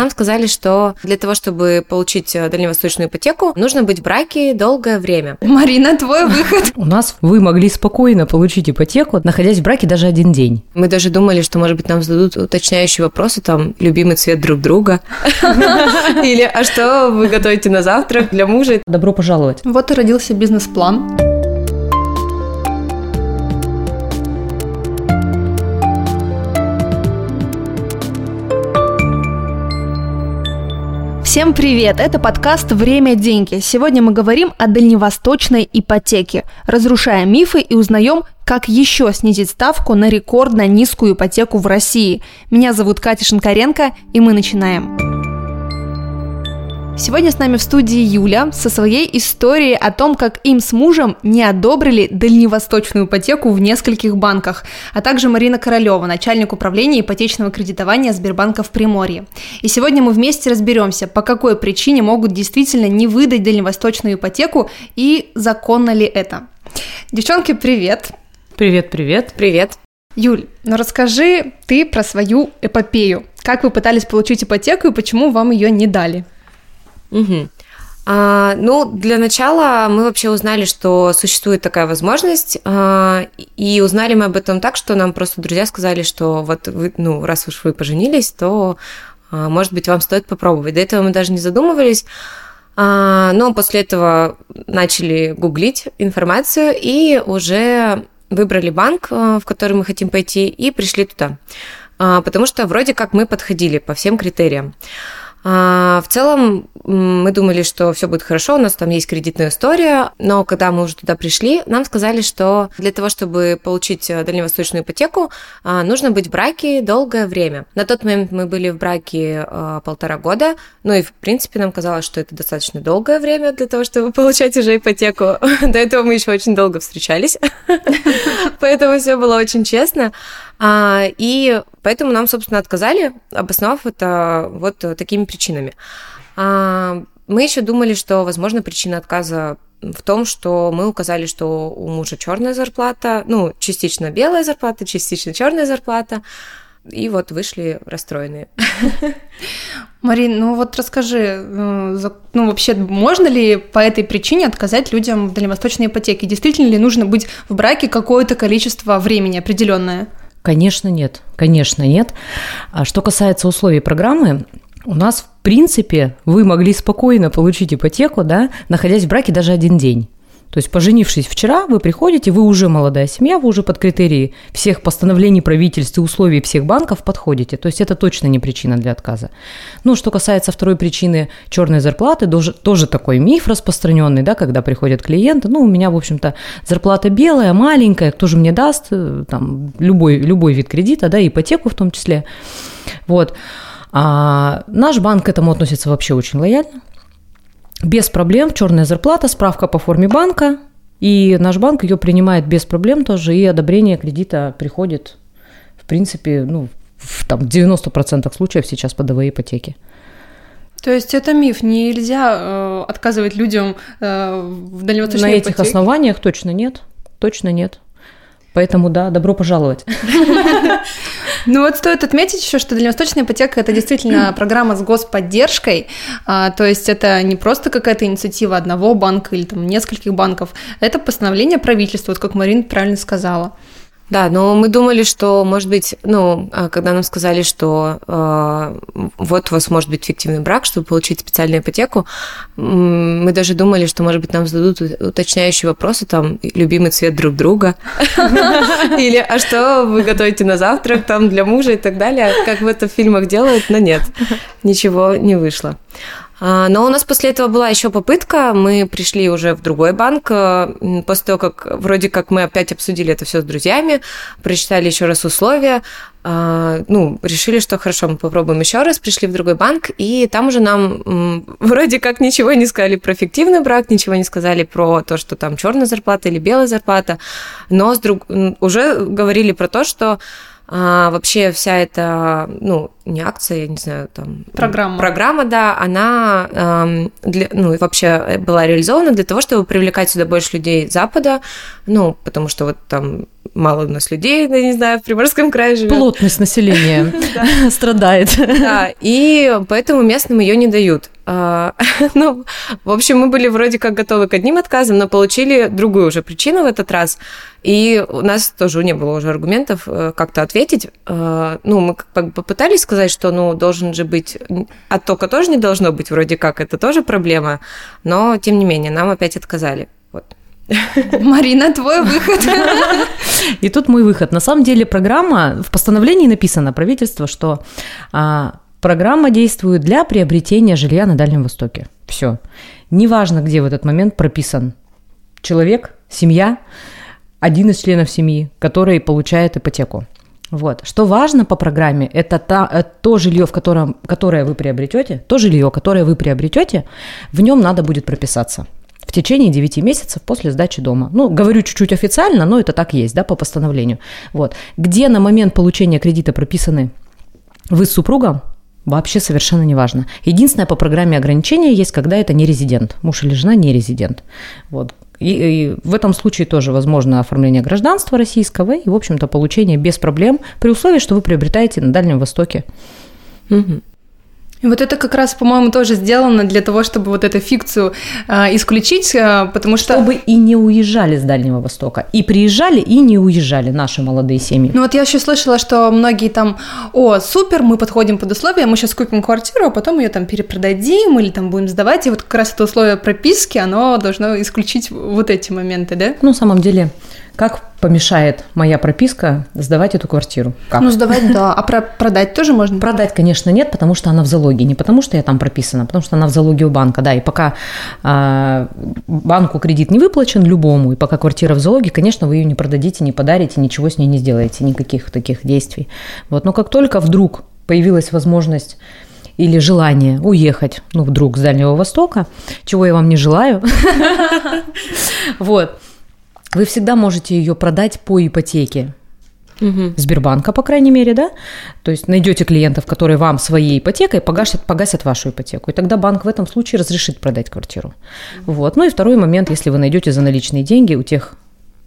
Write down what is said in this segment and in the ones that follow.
Нам сказали, что для того, чтобы получить э, дальневосточную ипотеку, нужно быть в браке долгое время. Марина, твой выход. У нас вы могли спокойно получить ипотеку, находясь в браке даже один день. Мы даже думали, что, может быть, нам зададут уточняющие вопросы, там, любимый цвет друг друга. Или, а что вы готовите на завтрак для мужа? Добро пожаловать. Вот и родился бизнес-план. Всем привет! Это подкаст «Время – деньги». Сегодня мы говорим о дальневосточной ипотеке, разрушая мифы и узнаем, как еще снизить ставку на рекордно низкую ипотеку в России. Меня зовут Катя Шинкаренко, и мы начинаем. Сегодня с нами в студии Юля со своей историей о том, как им с мужем не одобрили дальневосточную ипотеку в нескольких банках, а также Марина Королева, начальник управления ипотечного кредитования Сбербанка в Приморье. И сегодня мы вместе разберемся, по какой причине могут действительно не выдать дальневосточную ипотеку и законно ли это. Девчонки, привет! Привет, привет. Привет. Юль, ну расскажи ты про свою эпопею. Как вы пытались получить ипотеку и почему вам ее не дали? Угу. А, ну, для начала мы вообще узнали, что существует такая возможность, а, и узнали мы об этом так, что нам просто друзья сказали, что вот вы, ну, раз уж вы поженились, то, а, может быть, вам стоит попробовать. До этого мы даже не задумывались, а, но после этого начали гуглить информацию и уже выбрали банк, а, в который мы хотим пойти, и пришли туда, а, потому что вроде как мы подходили по всем критериям. А, в целом мы думали, что все будет хорошо, у нас там есть кредитная история, но когда мы уже туда пришли, нам сказали, что для того, чтобы получить э, дальневосточную ипотеку, а, нужно быть в браке долгое время. На тот момент мы были в браке э, полтора года, ну и в принципе нам казалось, что это достаточно долгое время для того, чтобы получать уже ипотеку. До этого мы еще очень долго встречались, поэтому все было очень честно. А, и поэтому нам, собственно, отказали, обосновав это вот такими причинами. А, мы еще думали, что, возможно, причина отказа в том, что мы указали, что у мужа черная зарплата, ну, частично белая зарплата, частично черная зарплата, и вот вышли расстроенные. Марин, ну вот расскажи, э, ну вообще можно ли по этой причине отказать людям в дальневосточной ипотеке? Действительно ли нужно быть в браке какое-то количество времени определенное? Конечно, нет. Конечно, нет. А что касается условий программы, у нас, в принципе, вы могли спокойно получить ипотеку, да, находясь в браке даже один день. То есть, поженившись вчера, вы приходите, вы уже молодая семья, вы уже под критерии всех постановлений правительства и условий всех банков подходите. То есть, это точно не причина для отказа. Ну, что касается второй причины черной зарплаты, тоже, тоже такой миф распространенный, да, когда приходят клиенты. Ну, у меня, в общем-то, зарплата белая, маленькая, кто же мне даст, э, там, любой, любой вид кредита, да, ипотеку в том числе. Вот. А наш банк к этому относится вообще очень лояльно без проблем, черная зарплата, справка по форме банка, и наш банк ее принимает без проблем тоже, и одобрение кредита приходит, в принципе, ну, в там, 90% случаев сейчас по ДВ ипотеки. То есть это миф, нельзя э, отказывать людям э, в дальневосточной На этих ипотеке? основаниях точно нет, точно нет. Поэтому да, добро пожаловать. Ну вот стоит отметить еще, что дальневосточная ипотека это действительно программа с господдержкой, а, то есть это не просто какая-то инициатива одного банка или там нескольких банков, это постановление правительства, вот как Марина правильно сказала. Да, но мы думали, что, может быть, ну, а, когда нам сказали, что э, вот у вас может быть фиктивный брак, чтобы получить специальную ипотеку, мы даже думали, что, может быть, нам зададут уточняющие вопросы, там, любимый цвет друг друга, или а что вы готовите на завтрак, там, для мужа и так далее, как в это в фильмах делают, но нет, ничего не вышло. А, но у нас после этого была еще попытка. Мы пришли уже в другой банк. Э, после того, как вроде как мы опять обсудили это все с друзьями, прочитали еще раз условия, а, ну, решили, что хорошо, мы попробуем еще раз, пришли в другой банк, и там уже нам вроде как ничего не сказали про фиктивный брак, ничего не сказали про то, что там черная зарплата или белая зарплата, но друг... уже говорили про то, что а, вообще вся эта, ну, не акция, я не знаю, там... Программа. Программа, да, она, эм, для, ну, вообще была реализована для того, чтобы привлекать сюда больше людей Запада, ну, потому что вот там мало у нас людей, я не знаю, в Приморском крае живет. Плотность населения страдает. Да, и поэтому местным ее не дают. А, ну, в общем, мы были вроде как готовы к одним отказам, но получили другую уже причину в этот раз. И у нас тоже не было уже аргументов э, как-то ответить. А, ну, мы как бы попытались сказать, что, ну, должен же быть... Оттока тоже не должно быть вроде как, это тоже проблема. Но, тем не менее, нам опять отказали. Вот. Марина, твой выход. И тут мой выход. На самом деле программа, в постановлении написано правительство, что а, Программа действует для приобретения жилья на Дальнем Востоке. Все. Неважно, где в этот момент прописан человек, семья, один из членов семьи, который получает ипотеку. Вот. Что важно по программе, это та, э, то жилье, в котором, которое вы приобретете, то жилье, которое вы приобретете, в нем надо будет прописаться в течение 9 месяцев после сдачи дома. Ну, говорю чуть-чуть официально, но это так есть, да, по постановлению. Вот. Где на момент получения кредита прописаны вы с супругом, Вообще совершенно не важно. Единственное по программе ограничения есть, когда это не резидент. Муж или жена не резидент. Вот. И, и в этом случае тоже возможно оформление гражданства российского и, в общем-то, получение без проблем при условии, что вы приобретаете на Дальнем Востоке. Угу. И вот это как раз, по-моему, тоже сделано для того, чтобы вот эту фикцию э, исключить, э, потому что... Чтобы и не уезжали с Дальнего Востока. И приезжали, и не уезжали наши молодые семьи. Ну вот я еще слышала, что многие там, о, супер, мы подходим под условия, мы сейчас купим квартиру, а потом ее там перепродадим или там будем сдавать. И вот как раз это условие прописки, оно должно исключить вот эти моменты, да? Ну, на самом деле, как помешает моя прописка сдавать эту квартиру? Как? Ну, сдавать, да. А про продать тоже можно? Продать, конечно, нет, потому что она в залоге. Не потому что я там прописана, а потому что она в залоге у банка, да. И пока э, банку кредит не выплачен любому, и пока квартира в залоге, конечно, вы ее не продадите, не подарите, ничего с ней не сделаете, никаких таких действий. Вот. Но как только вдруг появилась возможность или желание уехать, ну, вдруг с Дальнего Востока, чего я вам не желаю, вот, вы всегда можете ее продать по ипотеке. Угу. Сбербанка, по крайней мере, да? То есть найдете клиентов, которые вам своей ипотекой погасят, погасят вашу ипотеку. И тогда банк в этом случае разрешит продать квартиру. Вот. Ну и второй момент, если вы найдете за наличные деньги у тех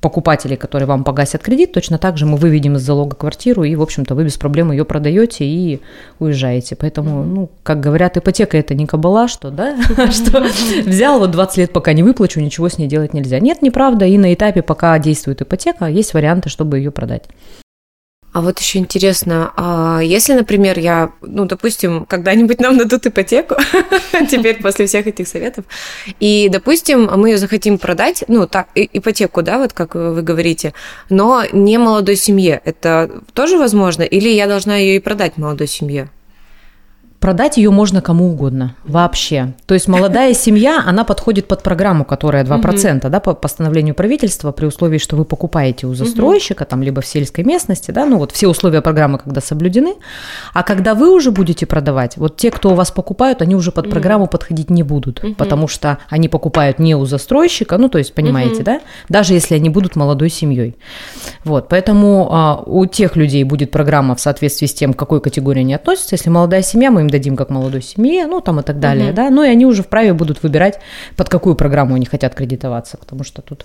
покупателей, которые вам погасят кредит, точно так же мы выведем из залога квартиру, и, в общем-то, вы без проблем ее продаете и уезжаете. Поэтому, ну, как говорят, ипотека это не кабала, что, да, что взял вот 20 лет, пока не выплачу, ничего с ней делать нельзя. Нет, неправда, и на этапе, пока действует ипотека, есть варианты, чтобы ее продать. А вот еще интересно, а если, например, я, ну, допустим, когда-нибудь нам дадут ипотеку, теперь после всех этих советов, и, допустим, мы ее захотим продать, ну, так, ипотеку, да, вот как вы говорите, но не молодой семье, это тоже возможно? Или я должна ее и продать молодой семье? Продать ее можно кому угодно, вообще. То есть молодая семья, она подходит под программу, которая 2%, да, по постановлению правительства, при условии, что вы покупаете у застройщика, там, либо в сельской местности, да, ну вот все условия программы, когда соблюдены. А когда вы уже будете продавать, вот те, кто у вас покупают, они уже под программу подходить не будут, потому что они покупают не у застройщика, ну, то есть, понимаете, да, даже если они будут молодой семьей. Вот, поэтому а, у тех людей будет программа в соответствии с тем, к какой категории они относятся. Если молодая семья, мы им дадим как молодой семье, ну там и так далее, угу. да, ну и они уже вправе будут выбирать, под какую программу они хотят кредитоваться, потому что тут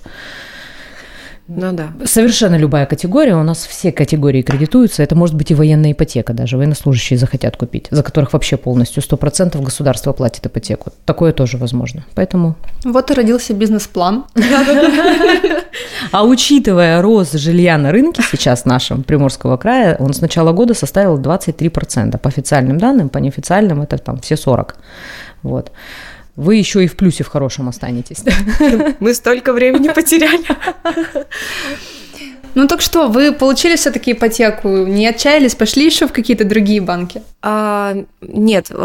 ну да. Совершенно любая категория, у нас все категории кредитуются, это может быть и военная ипотека даже, военнослужащие захотят купить, за которых вообще полностью 100% государство платит ипотеку. Такое тоже возможно, поэтому... Вот и родился бизнес-план. А учитывая рост жилья на рынке сейчас нашем Приморского края, он с начала года составил 23%. По официальным данным, по неофициальным это там все 40%. Вот вы еще и в плюсе в хорошем останетесь. Мы столько времени потеряли. Ну так что, вы получили все-таки ипотеку, не отчаялись, пошли еще в какие-то другие банки? А, нет, э,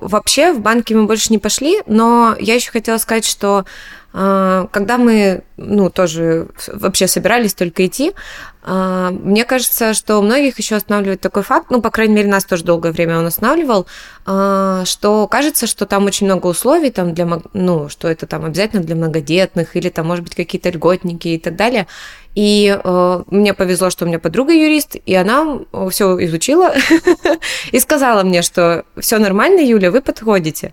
вообще в банки мы больше не пошли, но я еще хотела сказать, что а, когда мы, ну, тоже вообще собирались только идти, мне кажется, что многих еще останавливает такой факт, ну, по крайней мере, нас тоже долгое время он останавливал, а, что кажется, что там очень много условий, там для, ну, что это там обязательно для многодетных, или там, может быть, какие-то льготники и так далее. И э, мне повезло, что у меня подруга юрист, и она все изучила и сказала мне, что все нормально, Юля, вы подходите.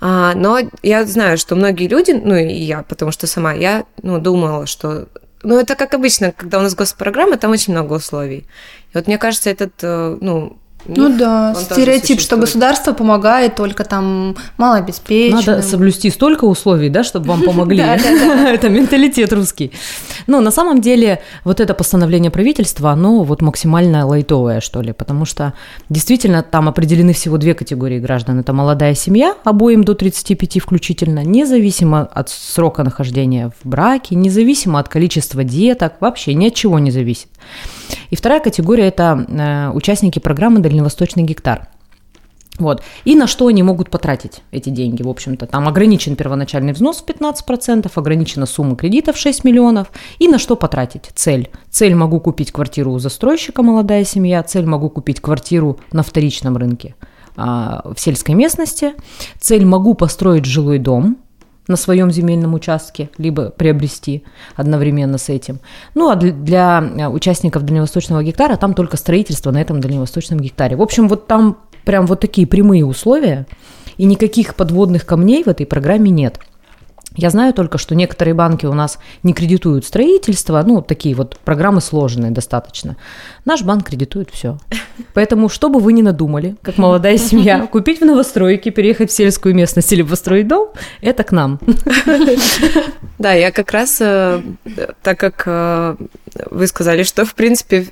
А, но я знаю, что многие люди, ну и я, потому что сама я ну, думала, что ну, это как обычно, когда у нас госпрограмма, там очень много условий. И вот мне кажется, этот, э, ну, ну да, стереотип, что государство помогает только там малообеспеченным. Надо соблюсти столько условий, да, чтобы вам помогли. Это менталитет русский. Но на самом деле вот это постановление правительства, оно вот максимально лайтовое, что ли, потому что действительно там определены всего две категории граждан. Это молодая семья, обоим до 35 включительно, независимо от срока нахождения в браке, независимо от количества деток, вообще ни от чего не зависит. И вторая категория – это э, участники программы «Дальневосточный гектар». Вот. И на что они могут потратить эти деньги, в общем-то. Там ограничен первоначальный взнос в 15%, ограничена сумма кредита в 6 миллионов. И на что потратить? Цель. Цель могу купить квартиру у застройщика, молодая семья. Цель могу купить квартиру на вторичном рынке а, в сельской местности. Цель могу построить жилой дом, на своем земельном участке, либо приобрести одновременно с этим. Ну, а для э, участников дальневосточного гектара там только строительство на этом дальневосточном гектаре. В общем, вот там прям вот такие прямые условия, и никаких подводных камней в этой программе нет – я знаю только, что некоторые банки у нас не кредитуют строительство, ну, такие вот программы сложные достаточно. Наш банк кредитует все. Поэтому, что бы вы ни надумали, как молодая семья, купить в новостройке, переехать в сельскую местность или построить дом, это к нам. Да, я как раз, э, так как э, вы сказали, что, в принципе,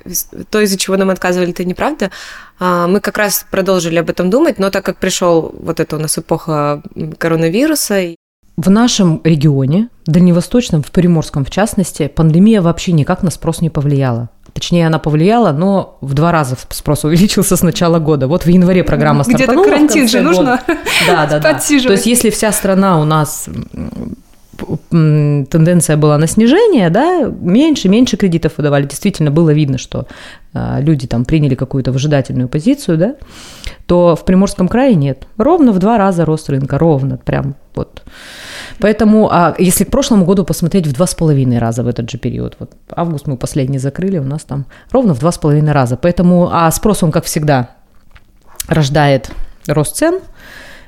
то, из-за чего нам отказывали, это неправда, а, мы как раз продолжили об этом думать, но так как пришел вот эта у нас эпоха коронавируса, в нашем регионе, дальневосточном, в Приморском в частности, пандемия вообще никак на спрос не повлияла. Точнее, она повлияла, но в два раза спрос увеличился с начала года. Вот в январе программа стартанула. Где-то карантин же нужно да, да, да. То есть, если вся страна у нас тенденция была на снижение, да, меньше, меньше кредитов выдавали. Действительно было видно, что а, люди там приняли какую-то выжидательную позицию, да, то в Приморском крае нет. Ровно в два раза рост рынка, ровно, прям вот. Поэтому, а если к прошлому году посмотреть в два с половиной раза в этот же период, вот август мы последний закрыли, у нас там ровно в два с половиной раза. Поэтому, а спрос он, как всегда, рождает рост цен,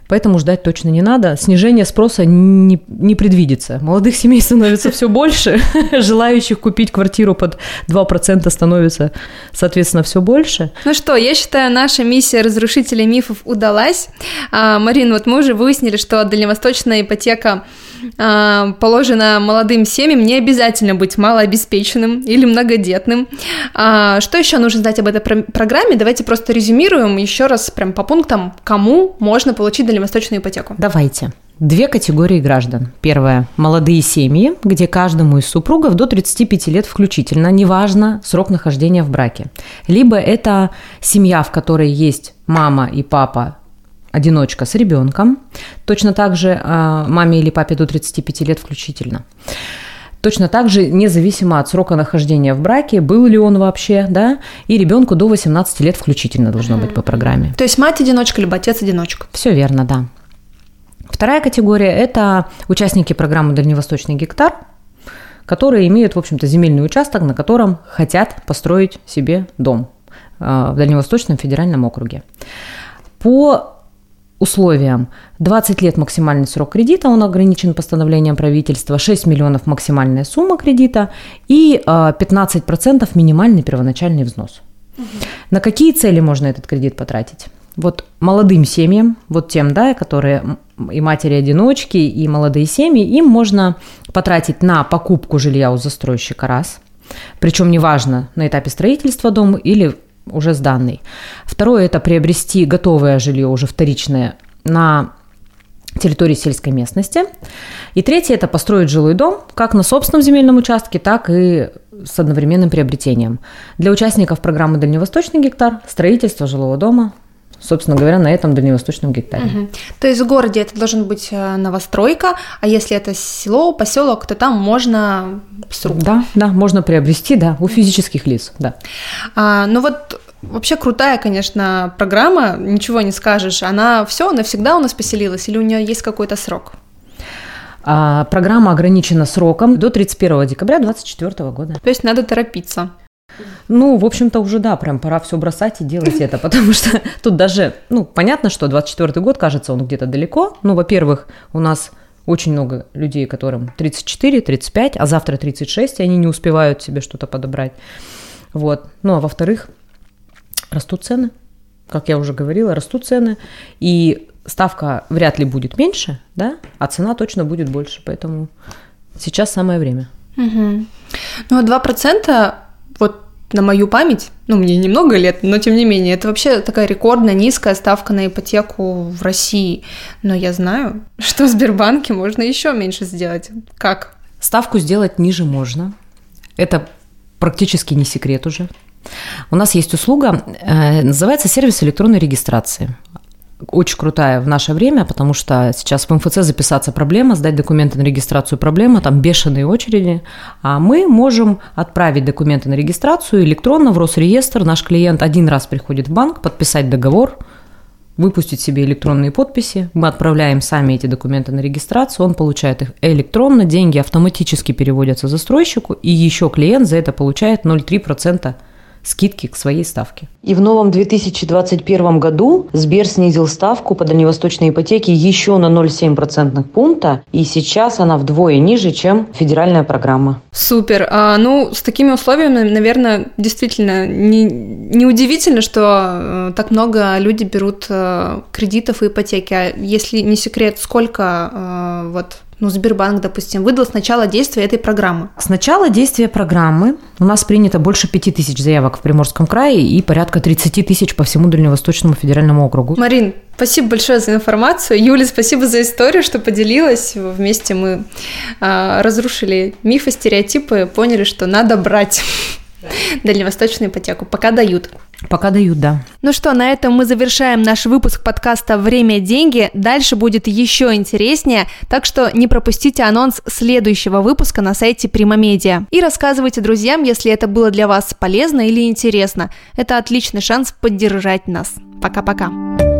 Поэтому ждать точно не надо. Снижение спроса не, не предвидится. Молодых семей становится все больше, желающих купить квартиру под 2% становится, соответственно, все больше. Ну что, я считаю, наша миссия разрушителей мифов удалась. А, Марин, вот мы уже выяснили, что дальневосточная ипотека положено молодым семьям не обязательно быть малообеспеченным или многодетным. А, что еще нужно знать об этой программе? Давайте просто резюмируем еще раз прям по пунктам, кому можно получить дальневосточную ипотеку. Давайте. Две категории граждан. Первая – молодые семьи, где каждому из супругов до 35 лет включительно, неважно срок нахождения в браке. Либо это семья, в которой есть мама и папа одиночка с ребенком, точно так же э, маме или папе до 35 лет включительно. Точно так же, независимо от срока нахождения в браке, был ли он вообще, да, и ребенку до 18 лет включительно должно быть по программе. То есть мать-одиночка, либо отец-одиночка. Все верно, да. Вторая категория – это участники программы «Дальневосточный гектар», которые имеют, в общем-то, земельный участок, на котором хотят построить себе дом э, в Дальневосточном федеральном округе. По условиям 20 лет максимальный срок кредита, он ограничен постановлением правительства, 6 миллионов максимальная сумма кредита и 15% а, минимальный первоначальный взнос. Угу. На какие цели можно этот кредит потратить? Вот молодым семьям, вот тем, да, которые и матери-одиночки, и молодые семьи, им можно потратить на покупку жилья у застройщика раз, причем неважно, на этапе строительства дома или уже сданный. Второе – это приобрести готовое жилье, уже вторичное, на территории сельской местности. И третье – это построить жилой дом как на собственном земельном участке, так и с одновременным приобретением. Для участников программы «Дальневосточный гектар» строительство жилого дома собственно говоря, на этом дальневосточном гектаре. Угу. То есть в городе это должен быть э, новостройка, а если это село, поселок, то там можно с рук. Да, да, можно приобрести, да, у физических лиц, да. А, ну вот Вообще крутая, конечно, программа, ничего не скажешь. Она все навсегда у нас поселилась или у нее есть какой-то срок? А, программа ограничена сроком до 31 декабря 2024 года. То есть надо торопиться. Ну, в общем-то, уже да, прям пора все бросать и делать это, потому что тут даже, ну, понятно, что 24 год, кажется, он где-то далеко. Ну, во-первых, у нас Очень много людей, которым 34, 35, а завтра 36, и они не успевают себе что-то подобрать. Вот. Ну, а во-вторых, растут цены. Как я уже говорила, растут цены. И ставка вряд ли будет меньше, да, а цена точно будет больше. Поэтому сейчас самое время. Угу. Ну, а 2% вот на мою память, ну, мне немного лет, но тем не менее, это вообще такая рекордно низкая ставка на ипотеку в России. Но я знаю, что в Сбербанке можно еще меньше сделать. Как? Ставку сделать ниже можно. Это практически не секрет уже. У нас есть услуга, э, называется сервис электронной регистрации очень крутая в наше время, потому что сейчас в МФЦ записаться проблема, сдать документы на регистрацию проблема, там бешеные очереди, а мы можем отправить документы на регистрацию электронно в Росреестр. Наш клиент один раз приходит в банк, подписать договор, выпустить себе электронные подписи, мы отправляем сами эти документы на регистрацию, он получает их электронно, деньги автоматически переводятся застройщику, и еще клиент за это получает 0,3% скидки к своей ставке. И в новом 2021 году Сбер снизил ставку по дальневосточной ипотеке еще на 0,7 процентных пункта, и сейчас она вдвое ниже, чем федеральная программа. Супер. А, ну, с такими условиями, наверное, действительно не, не удивительно, что э, так много людей берут э, кредитов и ипотеки. А если не секрет, сколько э, вот ну, Сбербанк, допустим, выдал с начала действия этой программы? С начала действия программы у нас принято больше 5 тысяч заявок в Приморском крае и порядка 30 тысяч по всему Дальневосточному федеральному округу. Марин, спасибо большое за информацию. Юля, спасибо за историю, что поделилась. Вместе мы а, разрушили мифы, стереотипы, поняли, что надо брать дальневосточную ипотеку, пока дают. Пока дают, да. Ну что, на этом мы завершаем наш выпуск подкаста «Время – деньги». Дальше будет еще интереснее, так что не пропустите анонс следующего выпуска на сайте Примамедиа. И рассказывайте друзьям, если это было для вас полезно или интересно. Это отличный шанс поддержать нас. Пока-пока.